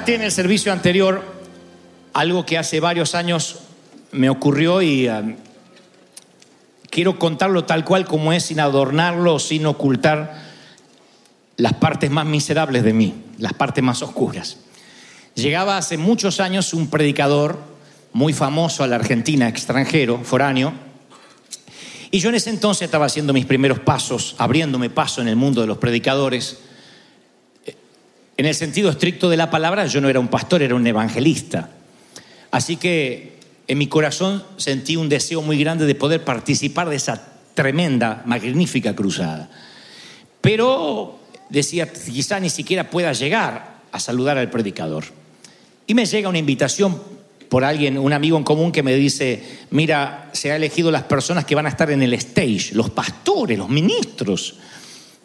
relaté en el servicio anterior algo que hace varios años me ocurrió y um, quiero contarlo tal cual como es, sin adornarlo, sin ocultar las partes más miserables de mí, las partes más oscuras. Llegaba hace muchos años un predicador muy famoso a la Argentina, extranjero, foráneo, y yo en ese entonces estaba haciendo mis primeros pasos, abriéndome paso en el mundo de los predicadores. En el sentido estricto de la palabra, yo no era un pastor, era un evangelista. Así que en mi corazón sentí un deseo muy grande de poder participar de esa tremenda, magnífica cruzada. Pero decía, quizá ni siquiera pueda llegar a saludar al predicador. Y me llega una invitación por alguien, un amigo en común que me dice, mira, se ha elegido las personas que van a estar en el stage, los pastores, los ministros,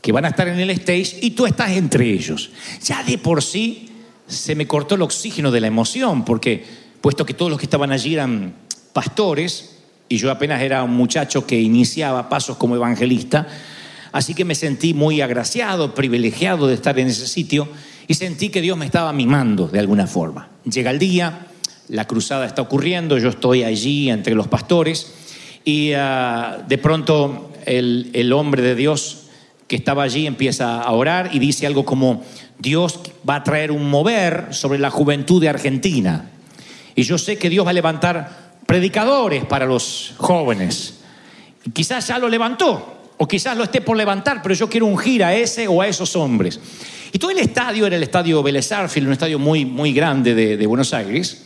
que van a estar en el stage y tú estás entre ellos. Ya de por sí se me cortó el oxígeno de la emoción, porque puesto que todos los que estaban allí eran pastores, y yo apenas era un muchacho que iniciaba pasos como evangelista, así que me sentí muy agraciado, privilegiado de estar en ese sitio, y sentí que Dios me estaba mimando de alguna forma. Llega el día, la cruzada está ocurriendo, yo estoy allí entre los pastores y uh, de pronto el, el, hombre de Dios que estaba allí empieza a orar y dice algo como, Dios va a traer un mover sobre la juventud de Argentina. Y yo sé que Dios va a levantar predicadores para los jóvenes. Y quizás ya lo levantó, o quizás lo esté por levantar, pero yo quiero ungir a ese o a esos hombres. Y todo el estadio era el estadio Vélez Arfield, un estadio muy, muy grande de, de Buenos Aires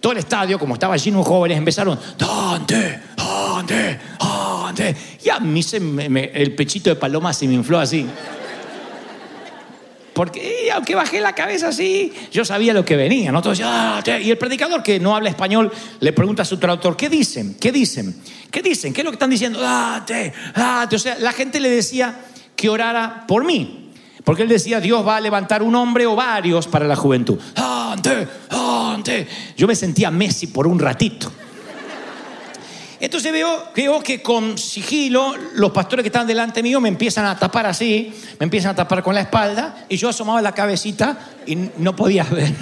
todo el estadio, como estaba lleno de jóvenes, empezaron, Dante, Dante, Dante. Y a mí se me, me, el pechito de paloma se me infló así. Porque aunque bajé la cabeza así, yo sabía lo que venía. ¿no? Todos, y el predicador que no habla español le pregunta a su traductor, ¿qué dicen? ¿Qué dicen? ¿Qué dicen? ¿Qué es lo que están diciendo? Date, date. O sea, la gente le decía que orara por mí. Porque él decía, Dios va a levantar un hombre o varios para la juventud. Ante, Yo me sentía Messi por un ratito. Entonces veo, veo que con sigilo los pastores que están delante mío me empiezan a tapar así, me empiezan a tapar con la espalda y yo asomaba la cabecita y no podía ver.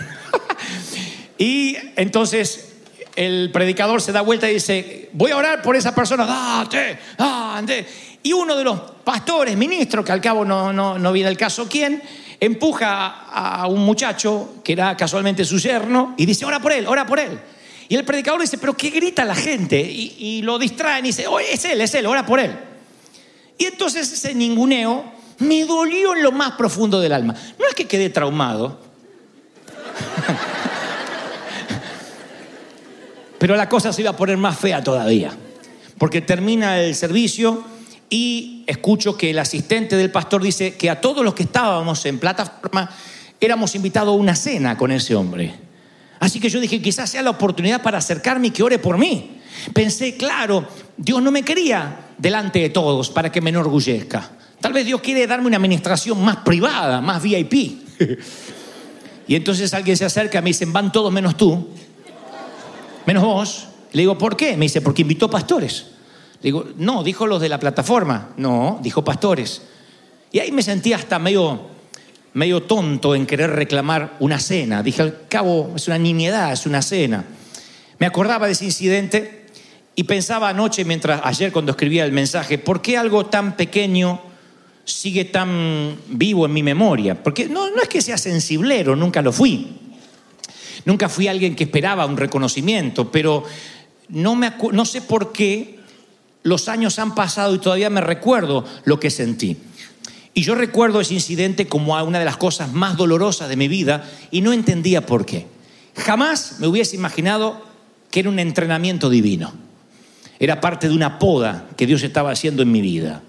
y entonces el predicador se da vuelta y dice, voy a orar por esa persona, date, date. Y uno de los pastores, ministros, que al cabo no, no, no viene el caso quién, empuja a un muchacho que era casualmente su yerno y dice, ora por él, ora por él. Y el predicador dice, pero ¿qué grita la gente? Y, lo distraen y dice, oh, es él, es él, ora por él. Y entonces ese ninguneo me dolió en lo más profundo del alma. No es que quedé traumado, pero la cosa se iba a poner más fea todavía. Porque termina el servicio y escucho que el asistente del pastor dice que a todos los que estábamos en plataforma éramos invitados a una cena con ese hombre. Así que yo dije, quizás sea la oportunidad para acercarme y que ore por mí. Pensé, claro, Dios no me quería delante de todos para que me enorgullezca. Tal vez Dios quiere darme una administración más privada, más VIP. y entonces alguien se acerca y me dicen, van todos menos tú, menos vos. Le digo, ¿por qué? Me dice, porque invitó pastores. Digo, no, dijo los de la plataforma. No, dijo pastores. Y ahí me sentí hasta medio, medio tonto en querer reclamar una cena. Dije, al cabo, es una nimiedad, es una cena. Me acordaba de ese incidente Y pensaba anoche, mientras ayer cuando escribía el mensaje, ¿por qué algo tan pequeño sigue tan vivo en mi memoria? Porque no, no es que sea sensiblero, nunca lo fui. Nunca fui alguien que esperaba un reconocimiento, pero no, me no sé por qué los años han pasado y todavía me recuerdo lo que sentí. Y yo recuerdo ese incidente como una de las cosas más dolorosas de mi vida y no entendía por qué. Jamás me hubiese imaginado que era un entrenamiento divino. Era parte de una poda que Dios estaba haciendo en mi vida.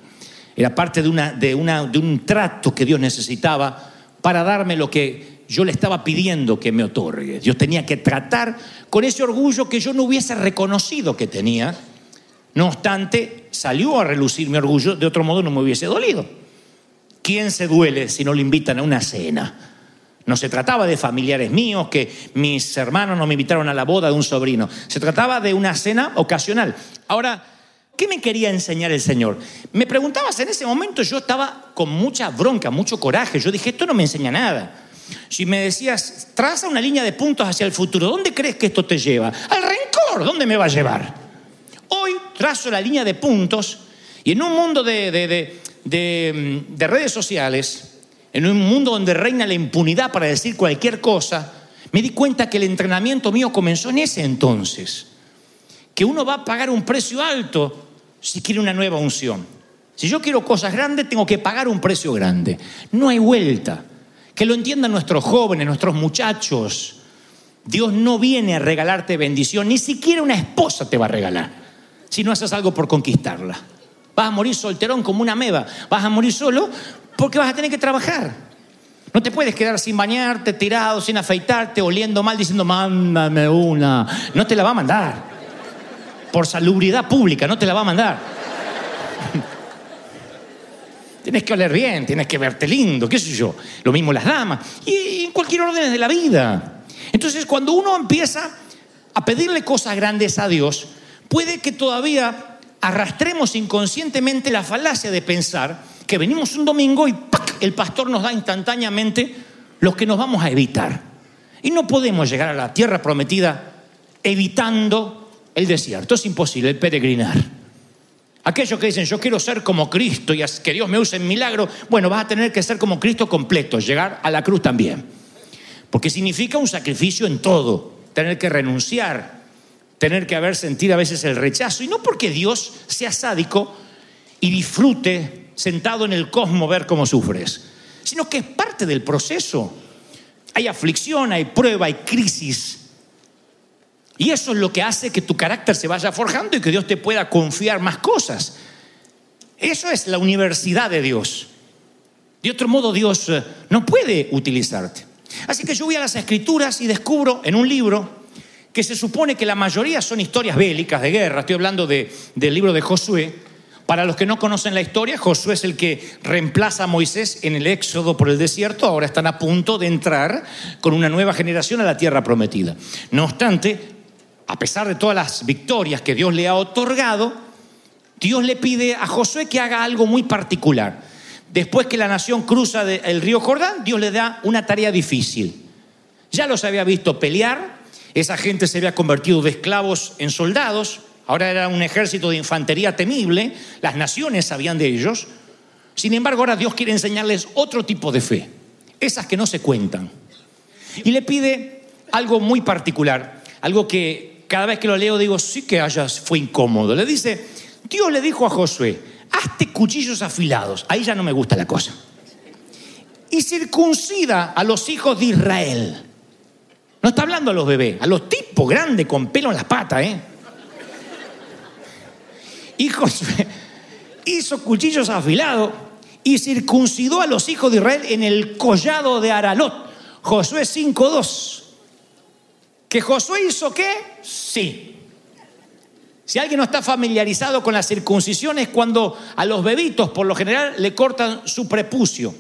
Era parte de, una, de un trato que Dios necesitaba para darme lo que yo le estaba pidiendo que me otorgue. Dios tenía que tratar con ese orgullo que yo no hubiese reconocido que tenía. No obstante, salió a relucir mi orgullo, de otro modo no me hubiese dolido. ¿Quién se duele si no lo invitan a una cena? No se trataba de familiares míos, que mis hermanos no me invitaron a la boda de un sobrino. Se trataba de una cena ocasional. Ahora, ¿qué me quería enseñar el Señor? Me preguntabas en ese momento, yo estaba con mucha bronca, mucho coraje. Yo dije, esto no me enseña nada. Si me decías, traza una línea de puntos hacia el futuro, ¿dónde crees que esto te lleva? Al rencor, ¿dónde me va a llevar? Hoy trazo la línea de puntos y en un mundo de, de- de- de, de redes sociales, en un mundo donde reina la impunidad para decir cualquier cosa, me di cuenta que el entrenamiento mío comenzó en ese entonces. Que uno va a pagar un precio alto si quiere una nueva unción. Si yo quiero cosas grandes, tengo que pagar un precio grande. No hay vuelta. Que lo entiendan nuestros jóvenes, nuestros muchachos. Dios no viene a regalarte bendición, ni siquiera una esposa te va a regalar, si no haces algo por conquistarla. Vas a morir solterón como una meba, vas a morir solo porque vas a tener que trabajar. No te puedes quedar sin bañarte, tirado, sin afeitarte, oliendo mal, diciendo, mándame una. No te la va a mandar. Por salubridad pública, no te la va a mandar. Tienes que oler bien, tienes que verte lindo, qué sé yo. Lo mismo las damas. Y en cualquier orden de la vida. Entonces, cuando uno empieza a pedirle cosas grandes a Dios, puede que todavía arrastremos inconscientemente la falacia de pensar que venimos un domingo y ¡pac! el pastor nos da instantáneamente lo que nos vamos a evitar. Y no podemos llegar a la tierra prometida evitando el desierto. Es imposible, el peregrinar. Aquellos que dicen, yo quiero ser como Cristo y que Dios me use en milagro, bueno, vas a tener que ser como Cristo completo, llegar a la cruz también. Porque significa un sacrificio en todo, tener que renunciar, tener que haber sentido a veces el rechazo. Y no porque Dios sea sádico y disfrute sentado en el cosmos ver cómo sufres, sino que es parte del proceso. Hay aflicción, hay prueba, hay crisis. Y eso es lo que hace que tu carácter se vaya forjando y que Dios te pueda confiar más cosas. Eso es la universidad de Dios. De otro modo, Dios eh, no puede utilizarte. Así que yo voy a las escrituras y descubro en un libro que se supone que la mayoría son historias bélicas de guerra. Estoy hablando de- del libro de Josué. Para los que no conocen la historia, Josué es el que reemplaza a Moisés en el éxodo por el desierto. Ahora están a punto de entrar con una nueva generación a la tierra prometida. No obstante, a pesar de todas las victorias que Dios le ha otorgado, Dios le pide a Josué que haga algo muy particular. Después que la nación cruza el río Jordán, Dios le da una tarea difícil. Ya los había visto pelear, esa gente se había convertido de esclavos en soldados, ahora era un ejército de infantería temible, las naciones sabían de ellos. Sin embargo, ahora Dios quiere enseñarles otro tipo de fe, esas que no se cuentan. Y le pide algo muy particular, algo que cada vez que lo leo digo, sí que hayas, fue incómodo. Le dice, Dios le dijo a Josué, hazte cuchillos afilados, ahí ya no me gusta la cosa. Y circuncida a los hijos de Israel. No está hablando a los bebés, a los tipos grandes con pelo en las patas, ¿eh? Y hizo cuchillos afilados y circuncidó a los hijos de Israel en el collado de Aralot. Josué 5.2. ¿Que Josué hizo qué? Sí. Si alguien no está familiarizado con la circuncisión es cuando a los bebitos por lo general le cortan su prepucio.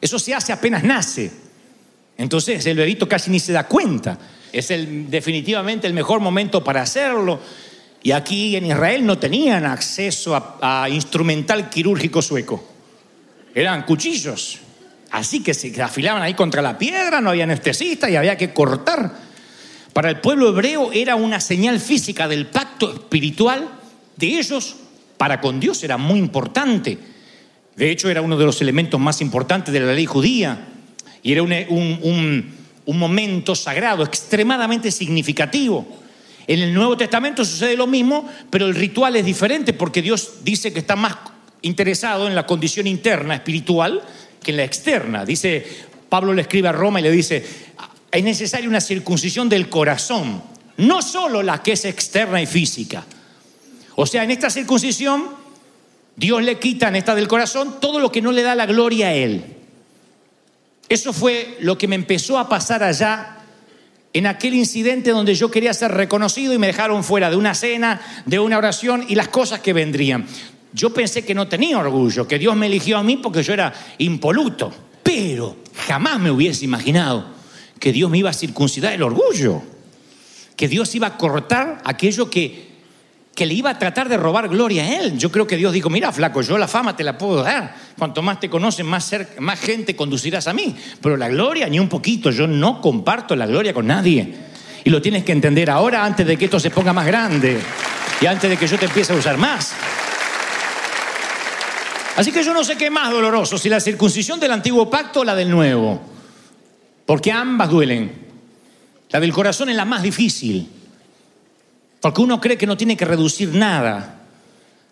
Eso se hace apenas nace. Entonces el bebito casi ni se da cuenta. Es el, definitivamente el mejor momento para hacerlo. Y aquí en Israel no tenían acceso a, a instrumental quirúrgico sueco. Eran cuchillos. Así que se afilaban ahí contra la piedra, no había anestesista y había que cortar. Para el pueblo hebreo era una señal física del pacto espiritual de ellos para con Dios, era muy importante. De hecho, era uno de los elementos más importantes de la ley judía y era un, un- un- un momento sagrado extremadamente significativo. En el Nuevo Testamento sucede lo mismo, pero el ritual es diferente porque Dios dice que está más interesado en la condición interna espiritual que en la externa. Dice, Pablo le escribe a Roma y le dice, es necesaria una circuncisión del corazón, no solo la que es externa y física. O sea, en esta circuncisión, Dios le quita en esta del corazón todo lo que no le da la gloria a Él. Eso fue lo que me empezó a pasar allá en aquel incidente donde yo quería ser reconocido y me dejaron fuera de una cena, de una oración y las cosas que vendrían. Yo pensé que no tenía orgullo, que Dios me eligió a mí porque yo era impoluto, pero jamás me hubiese imaginado que Dios me iba a circuncidar el orgullo, que Dios iba a cortar aquello que, que le iba a tratar de robar gloria a Él. Yo creo que Dios dijo, mira, flaco, yo la fama te la puedo dar. Cuanto más te conocen, más, cerca- más gente conducirás a mí. Pero la gloria, ni un poquito. Yo no comparto la gloria con nadie. Y lo tienes que entender ahora antes de que esto se ponga más grande. Y antes de que yo te empiece a usar más. Así que yo no sé qué es más doloroso, si la circuncisión del antiguo pacto o la del nuevo. Porque ambas duelen. La del corazón es la más difícil. Porque uno cree que no tiene que reducir nada.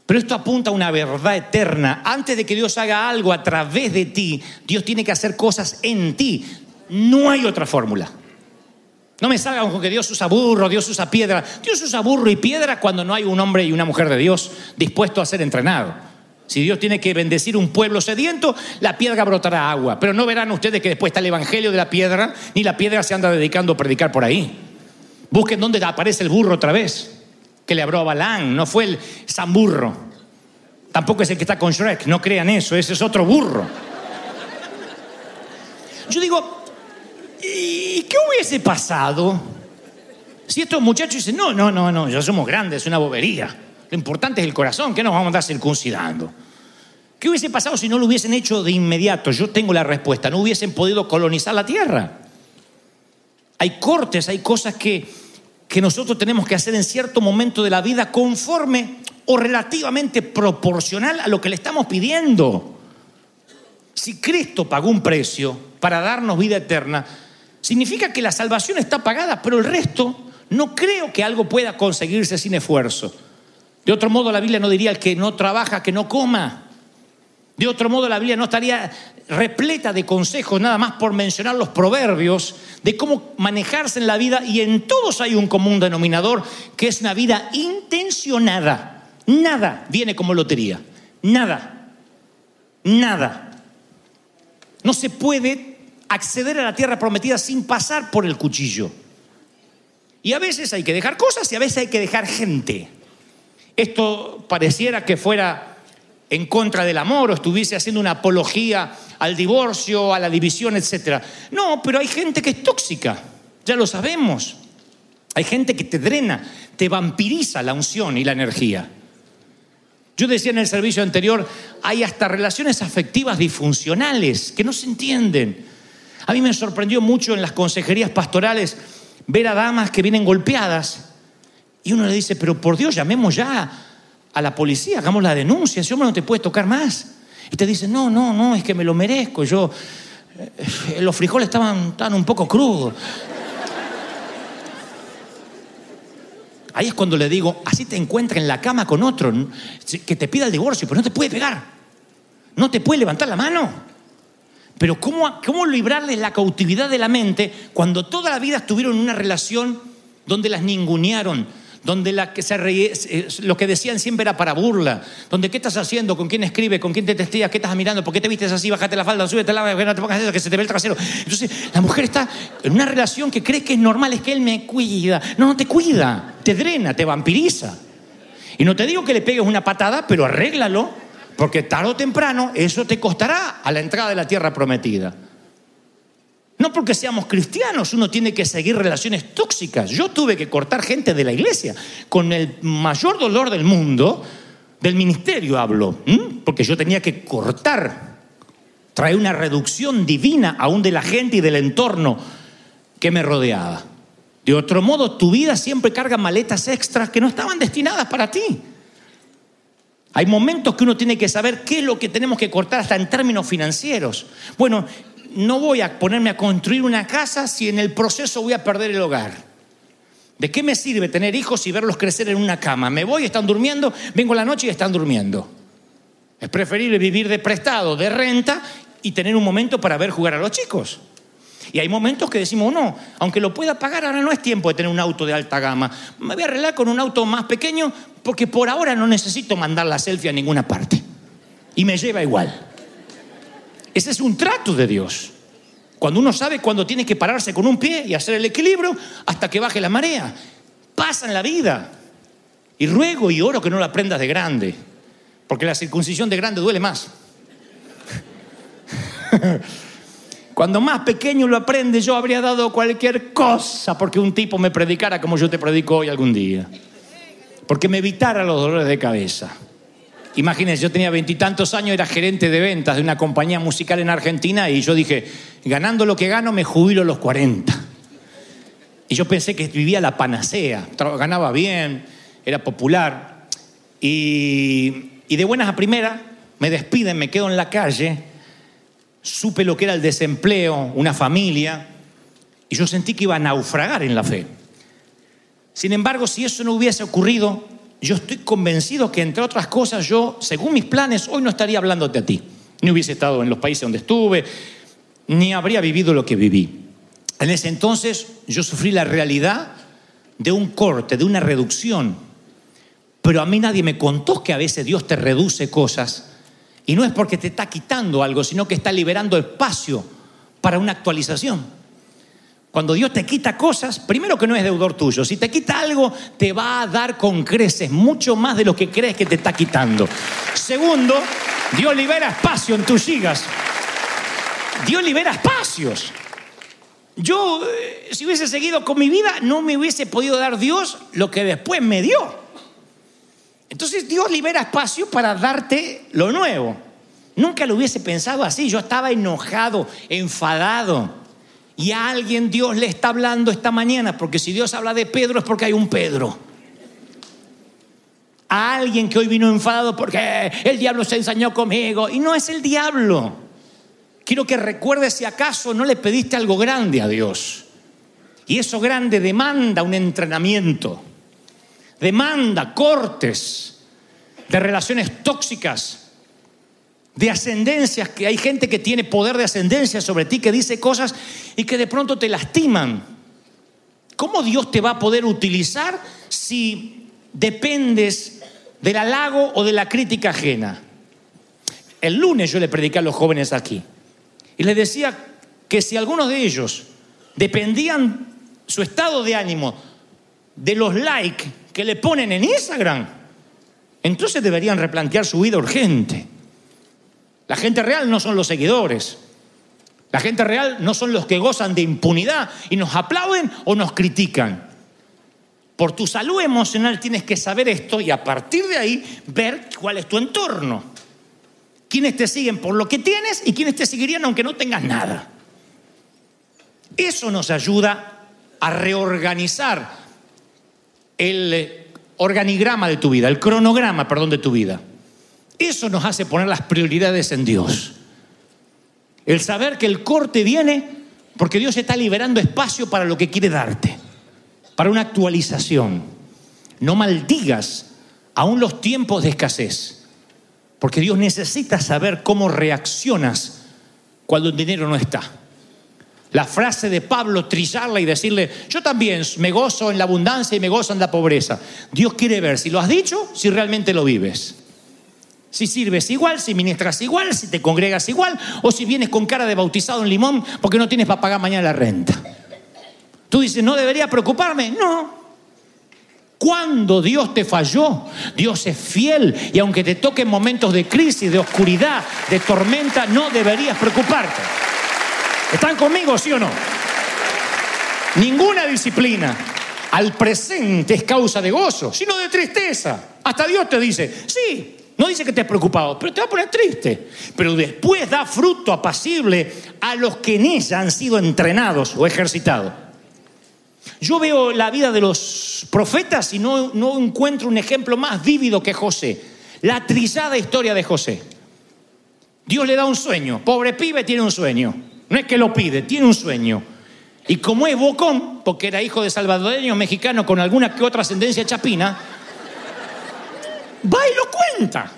Pero esto apunta a una verdad eterna. Antes de que Dios haga algo a través de ti, Dios tiene que hacer cosas en ti. No hay otra fórmula. No me salgan con que Dios usa burro, Dios usa piedra. Dios usa burro y piedra cuando no hay un hombre y una mujer de Dios dispuesto a ser entrenado. Si Dios tiene que bendecir un pueblo sediento, la piedra brotará agua. Pero no verán ustedes que después está el evangelio de la piedra, ni la piedra se anda dedicando a predicar por ahí. Busquen dónde aparece el burro otra vez, que le habló a Balán, no fue el San Burro. Tampoco es el que está con Shrek, no crean eso, ese es otro burro. Yo digo, ¿y qué hubiese pasado si estos muchachos dicen, no, no, no, no, ya somos grandes, es una bobería. Lo importante es el corazón, que nos vamos a andar circuncidando. ¿Qué hubiese pasado si no lo hubiesen hecho de inmediato? Yo tengo la respuesta, no hubiesen podido colonizar la tierra. Hay cortes, hay cosas que, que nosotros tenemos que hacer en cierto momento de la vida conforme o relativamente proporcional a lo que le estamos pidiendo. Si Cristo pagó un precio para darnos vida eterna, significa que la salvación está pagada, pero el resto no creo que algo pueda conseguirse sin esfuerzo. De otro modo, la Biblia no diría que no trabaja, que no coma. De otro modo, la Biblia no estaría repleta de consejos, nada más por mencionar los proverbios, de cómo manejarse en la vida, y en todos hay un común denominador, que es una vida intencionada. Nada viene como lotería. Nada. Nada. No se puede acceder a la tierra prometida sin pasar por el cuchillo. Y a veces hay que dejar cosas y a veces hay que dejar gente. Esto pareciera que fuera en contra del amor o estuviese haciendo una apología al divorcio, a la división, etc. No, pero hay gente que es tóxica, ya lo sabemos. Hay gente que te drena, te vampiriza la unción y la energía. Yo decía en el servicio anterior, hay hasta relaciones afectivas disfuncionales que no se entienden. A mí me sorprendió mucho en las consejerías pastorales ver a damas que vienen golpeadas y uno le dice, pero por Dios, llamemos ya a la policía, hagamos la denuncia, ese hombre no te puede tocar más. Y te dice, no, no, no, es que me lo merezco, yo, eh, los frijoles estaban, estaban un poco crudos. Ahí es cuando le digo, así te encuentras en la cama con otro que te pida el divorcio, pero no te puede pegar. No te puede levantar la mano. Pero ¿cómo, cómo librarles la cautividad de la mente cuando toda la vida estuvieron en una relación donde las ningunearon, donde la que se reí- eh, lo que decían siempre era para burla, donde qué estás haciendo, con quién escribe, con quién te testeas, qué estás mirando, por qué te vistes así, bájate la falda, súbete la no te que se te ve el trasero. Entonces, la mujer está en una relación que cree que es normal, es que él me cuida. No, no te cuida, te drena, te vampiriza. Y no te digo que le pegues una patada, pero arréglalo, porque tarde o temprano eso te costará a la entrada de la tierra prometida. No porque seamos cristianos, uno tiene que seguir relaciones tóxicas. Yo tuve que cortar gente de la iglesia con el mayor dolor del mundo, del ministerio hablo, porque yo tenía que cortar, traer una reducción divina aún de la gente y del entorno que me rodeaba. De otro modo, tu vida siempre carga maletas extras que no estaban destinadas para ti. Hay momentos que uno tiene que saber qué es lo que tenemos que cortar hasta en términos financieros. Bueno, no voy a ponerme a construir una casa si en el proceso voy a perder el hogar. ¿De qué me sirve tener hijos y verlos crecer en una cama? Me voy, están durmiendo, vengo la noche y están durmiendo. Es preferible vivir de prestado, de renta y tener un momento para ver jugar a los chicos. Y hay momentos que decimos, no, aunque lo pueda pagar, ahora no es tiempo de tener un auto de alta gama. Me voy a arreglar con un auto más pequeño porque por ahora no necesito mandar la selfie a ninguna parte. Y me lleva igual. Ese es un trato de Dios. Cuando uno sabe cuándo tiene que pararse con un pie y hacer el equilibrio hasta que baje la marea. Pasa en la vida. Y ruego y oro que no lo aprendas de grande. Porque la circuncisión de grande duele más. Cuando más pequeño lo aprende, yo habría dado cualquier cosa porque un tipo me predicara como yo te predico hoy algún día. Porque me evitara los dolores de cabeza. Imagínense, yo tenía veintitantos años, era gerente de ventas de una compañía musical en Argentina y yo dije, ganando lo que gano, me jubilo a los 40. Y yo pensé que vivía la panacea, ganaba bien, era popular. Y, y de buenas a primeras me despiden, me quedo en la calle supe lo que era el desempleo, una familia, y yo sentí que iba a naufragar en la fe. Sin embargo, si eso no hubiese ocurrido, yo estoy convencido que, entre otras cosas, yo, según mis planes, hoy no estaría hablándote a ti. Ni hubiese estado en los países donde estuve, ni habría vivido lo que viví. En ese entonces yo sufrí la realidad de un corte, de una reducción. Pero a mí nadie me contó que a veces Dios te reduce cosas y no es porque te está quitando algo, sino que está liberando espacio para una actualización. Cuando Dios te quita cosas, primero que no es deudor tuyo. Si te quita algo, te va a dar con creces mucho más de lo que crees que te está quitando. Segundo, Dios libera espacio en tus gigas. Dios libera espacios. Yo, eh, si hubiese seguido con mi vida, no me hubiese podido dar Dios lo que después me dio. Entonces Dios libera espacio para darte lo nuevo. Nunca lo hubiese pensado así. Yo estaba enojado, enfadado. Y a alguien Dios le está hablando esta mañana, porque si Dios habla de Pedro es porque hay un Pedro. A alguien que hoy vino enfadado porque el diablo se ensañó conmigo. Y no es el diablo. Quiero que recuerdes si acaso no le pediste algo grande a Dios. Y eso grande demanda un entrenamiento demanda, cortes, de relaciones tóxicas, de ascendencias, que hay gente que tiene poder de ascendencia sobre ti, que dice cosas y que de pronto te lastiman. ¿Cómo Dios te va a poder utilizar si dependes del halago o de la crítica ajena? El lunes yo le prediqué a los jóvenes aquí y les decía que si algunos de ellos dependían su estado de ánimo de los likes que le ponen en Instagram, entonces deberían replantear su vida urgente. La gente real no son los seguidores. La gente real no son los que gozan de impunidad y nos aplauden o nos critican. Por tu salud emocional tienes que saber esto y a partir de ahí ver cuál es tu entorno. Quiénes te siguen por lo que tienes y quiénes te seguirían aunque no tengas nada. Eso nos ayuda a reorganizar el organigrama de tu vida, el cronograma, perdón, de tu vida. Eso nos hace poner las prioridades en Dios. El saber que el corte viene porque Dios está liberando espacio para lo que quiere darte, para una actualización. No maldigas aún los tiempos de escasez, porque Dios necesita saber cómo reaccionas cuando el dinero no está la frase de Pablo, trillarla y decirle, yo también me gozo en la abundancia y me gozo en la pobreza. Dios quiere ver si lo has dicho, si realmente lo vives. Si sirves igual, si ministras igual, si te congregas igual, o si vienes con cara de bautizado en limón porque no tienes para pagar mañana la renta. Tú dices, ¿no debería preocuparme? No. Cuando Dios te falló, Dios es fiel y aunque te toquen momentos de crisis, de oscuridad, de tormenta, no deberías preocuparte. ¿Están conmigo, sí o no? Ninguna disciplina al presente es causa de gozo, sino de tristeza. Hasta Dios te dice, sí, no dice que estés preocupado, pero te va a poner triste. Pero después da fruto apacible a los que en ella han sido entrenados o ejercitados. Yo veo la vida de los profetas y no, encuentro un ejemplo más vívido que José. La trizada historia de José. Dios le da un sueño. Pobre pibe tiene un sueño. No es que lo pide, tiene un sueño. Y como es bocón, porque era hijo de salvadoreño mexicano con alguna que otra ascendencia chapina, va y lo cuenta.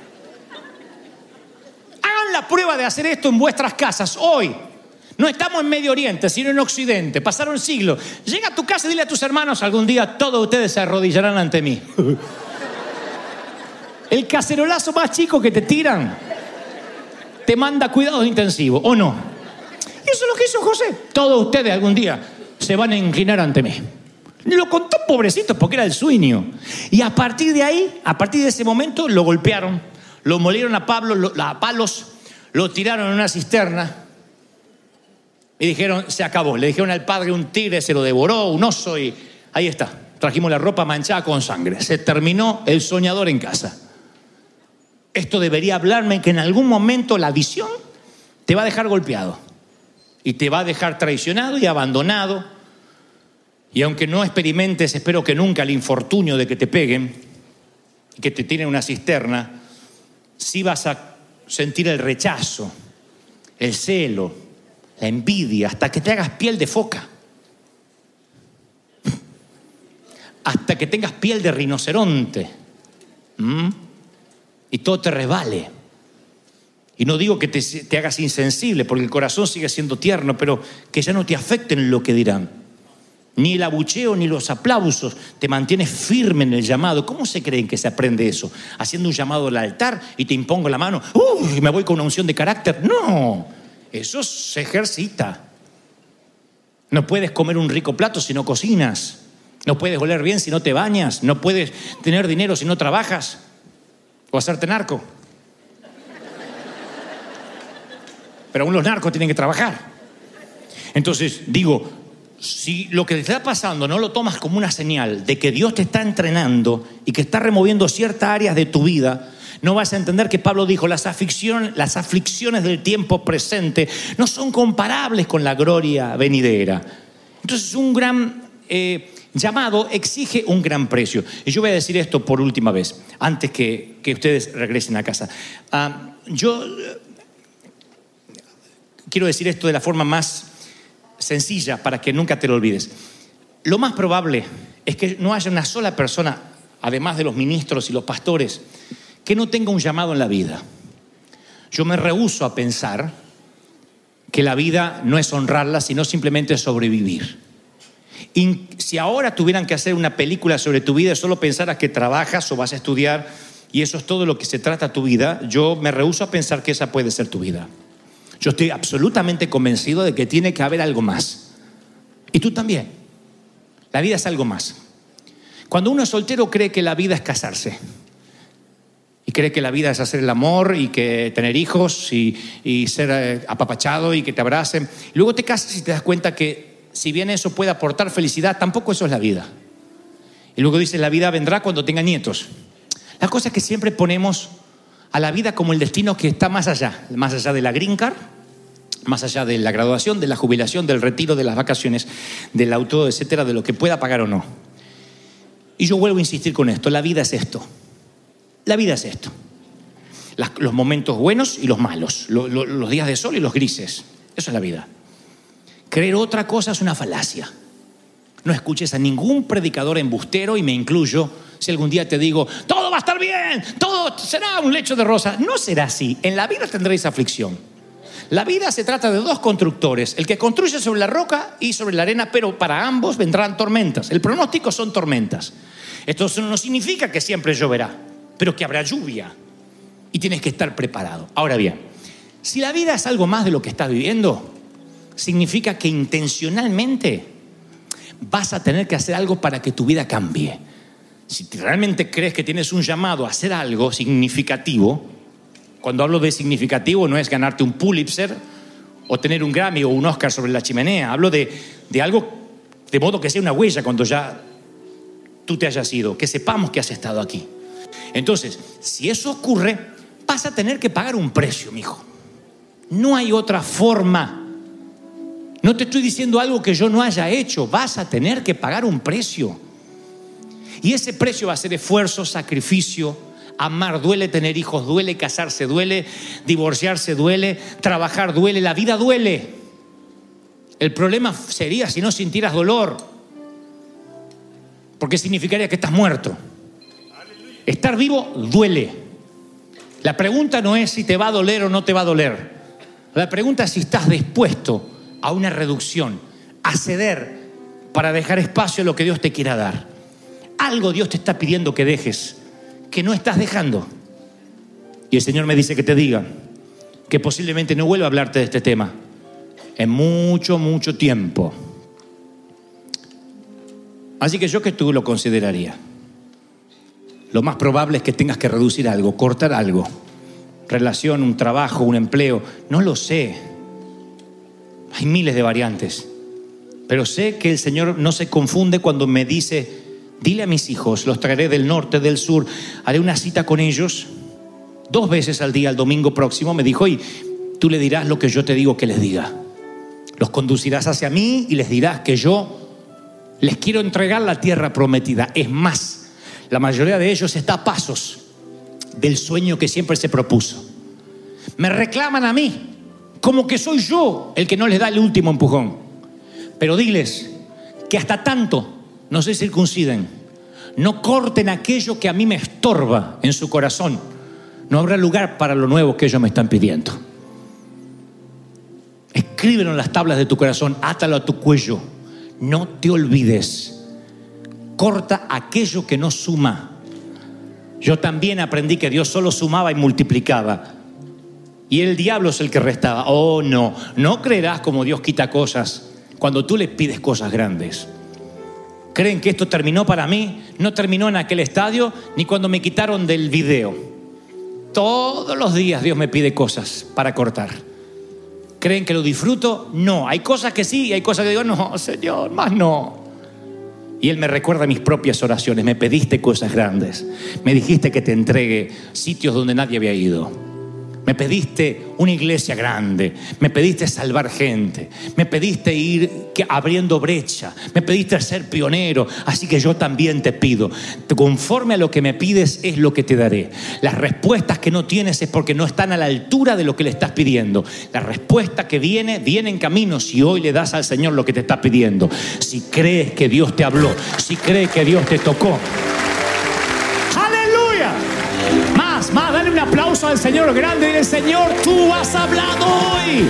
Hagan la prueba de hacer esto en vuestras casas hoy. No estamos en Medio Oriente, sino en Occidente. Pasaron siglos. Llega a tu casa y dile a tus hermanos, algún día todos ustedes se arrodillarán ante mí. El cacerolazo más chico que te tiran te manda cuidados intensivos, ¿o no? Y eso es lo que hizo José. Todos ustedes algún día se van a inclinar ante mí. Lo contó pobrecito porque era el sueño. Y a partir de ahí, a partir de ese momento, lo golpearon, lo molieron a Pablo lo- a palos, lo tiraron en una cisterna y dijeron, se acabó. Le dijeron al padre, un tigre se lo devoró, un oso y ahí está. Trajimos la ropa manchada con sangre. Se terminó el soñador en casa. Esto debería hablarme que en algún momento la visión te va a dejar golpeado y te va a dejar traicionado y abandonado. Y aunque no experimentes, espero que nunca el infortunio de que te peguen y que te tiren en una cisterna, sí vas a sentir el rechazo, el celo, la envidia, hasta que te hagas piel de foca. Hasta que tengas piel de rinoceronte. ¿Mm? Y todo te resbale. Y no digo que te, te hagas insensible, porque el corazón sigue siendo tierno, pero que ya no te afecten lo que dirán. Ni el abucheo ni los aplausos te mantienes firme en el llamado. ¿Cómo se creen que se aprende eso? Haciendo un llamado al altar y te impongo la mano. ¡Uy! Me voy con una unción de carácter. No, eso se ejercita. No puedes comer un rico plato si no cocinas. No puedes oler bien si no te bañas. No puedes tener dinero si no trabajas. O hacerte narco. Pero aún los narcos tienen que trabajar. Entonces, digo, si lo que te está pasando no lo tomas como una señal de que Dios te está entrenando y que está removiendo ciertas áreas de tu vida, no vas a entender que Pablo dijo, las aflicciones, las aflicciones del tiempo presente no son comparables con la gloria venidera. Entonces, un gran eh, llamado exige un gran precio. Y yo voy a decir esto por última vez, antes que, ustedes regresen a casa. Ah, yo eh, quiero decir esto de la forma más sencilla para que nunca te lo olvides. Lo más probable es que no haya una sola persona, además de los ministros y los pastores, que no tenga un llamado en la vida. Yo me rehúso a pensar que la vida no es honrarla, sino simplemente sobrevivir. Y si ahora tuvieran que hacer una película sobre tu vida, solo pensaras que trabajas o vas a estudiar y eso es todo lo que se trata tu vida, yo me rehúso a pensar que esa puede ser tu vida. Yo estoy absolutamente convencido de que tiene que haber algo más. Y tú también. La vida es algo más. Cuando uno es soltero cree que la vida es casarse. Y cree que la vida es hacer el amor y que tener hijos y, y ser eh, apapachado y que te abracen. Luego te casas y te das cuenta que si bien eso puede aportar felicidad, tampoco eso es la vida. Y luego dices, la vida vendrá cuando tenga nietos. La cosa es que siempre ponemos a la vida como el destino que está más allá, más allá de la green card, más allá de la graduación, de la jubilación, del retiro, de las vacaciones, del auto, etcétera, de lo que pueda pagar o no. Y yo vuelvo a insistir con esto, la vida es esto. La vida es esto. Los momentos buenos y los malos, lo- lo- los días de sol y los grises. Eso es la vida. Creer otra cosa es una falacia. No escuches a ningún predicador embustero y me incluyo si algún día te digo, todo va a estar bien, todo será un lecho de rosa. No será así. En la vida tendréis aflicción. La vida se trata de dos constructores, el que construye sobre la roca y sobre la arena, pero para ambos vendrán tormentas. El pronóstico son tormentas. Esto no significa que siempre lloverá, pero que habrá lluvia y tienes que estar preparado. Ahora bien, si la vida es algo más de lo que estás viviendo, significa que intencionalmente vas a tener que hacer algo para que tu vida cambie. Si realmente crees que tienes un llamado a hacer algo significativo, cuando hablo de significativo no es ganarte un Pulitzer o tener un Grammy o un Oscar sobre la chimenea, hablo de, de algo de modo que sea una huella cuando ya tú te hayas ido, que sepamos que has estado aquí. Entonces, si eso ocurre, vas a tener que pagar un precio, mijo. No hay otra forma. No te estoy diciendo algo que yo no haya hecho. Vas a tener que pagar un precio. Y ese precio va a ser esfuerzo, sacrificio. Amar duele, tener hijos duele, casarse duele, divorciarse duele, trabajar duele, la vida duele. El problema sería si no sintieras dolor, porque significaría que estás muerto. Estar vivo duele. La pregunta no es si te va a doler o no te va a doler. La pregunta es si estás dispuesto a una reducción, a ceder para dejar espacio a lo que Dios te quiera dar. Algo Dios te está pidiendo que dejes, que no estás dejando. Y el Señor me dice que te diga que posiblemente no vuelva a hablarte de este tema en mucho, mucho tiempo. Así que yo que tú lo consideraría. Lo más probable es que tengas que reducir algo, cortar algo. Relación, un trabajo, un empleo. No lo sé. Hay miles de variantes. Pero sé que el Señor no se confunde cuando me dice, dile a mis hijos, los traeré del norte, del sur, haré una cita con ellos dos veces al día, el domingo próximo. Me dijo, y tú le dirás lo que yo te digo que les diga. Los conducirás hacia mí y les dirás que yo les quiero entregar la tierra prometida. Es más, la mayoría de ellos está a pasos del sueño que siempre se propuso. Me reclaman a mí, como que soy yo el que no les da el último empujón. Pero diles que hasta tanto no se circunciden, no corten aquello que a mí me estorba en su corazón, no habrá lugar para lo nuevo que ellos me están pidiendo. Escríbelo en las tablas de tu corazón, átalo a tu cuello. No te olvides. Corta aquello que no suma. Yo también aprendí que Dios solo sumaba y multiplicaba. Y el diablo es el que restaba. Oh, no. No creerás como Dios quita cosas cuando tú le pides cosas grandes. ¿Creen que esto terminó para mí? No terminó en aquel estadio ni cuando me quitaron del video. Todos los días Dios me pide cosas para cortar. ¿Creen que lo disfruto? No. Hay cosas que sí y hay cosas que digo, no, Señor, más no. Y Él me recuerda mis propias oraciones. Me pediste cosas grandes. Me dijiste que te entregue sitios donde nadie había ido. Me pediste una iglesia grande, me pediste salvar gente, me pediste ir abriendo brecha, me pediste ser pionero, así que yo también te pido, conforme a lo que me pides es lo que te daré. Las respuestas que no tienes es porque no están a la altura de lo que le estás pidiendo. La respuesta que viene, viene en camino si hoy le das al Señor lo que te está pidiendo. Si crees que Dios te habló, si crees que Dios te tocó. Aplauso al Señor grande. Dile, Señor, tú has hablado hoy.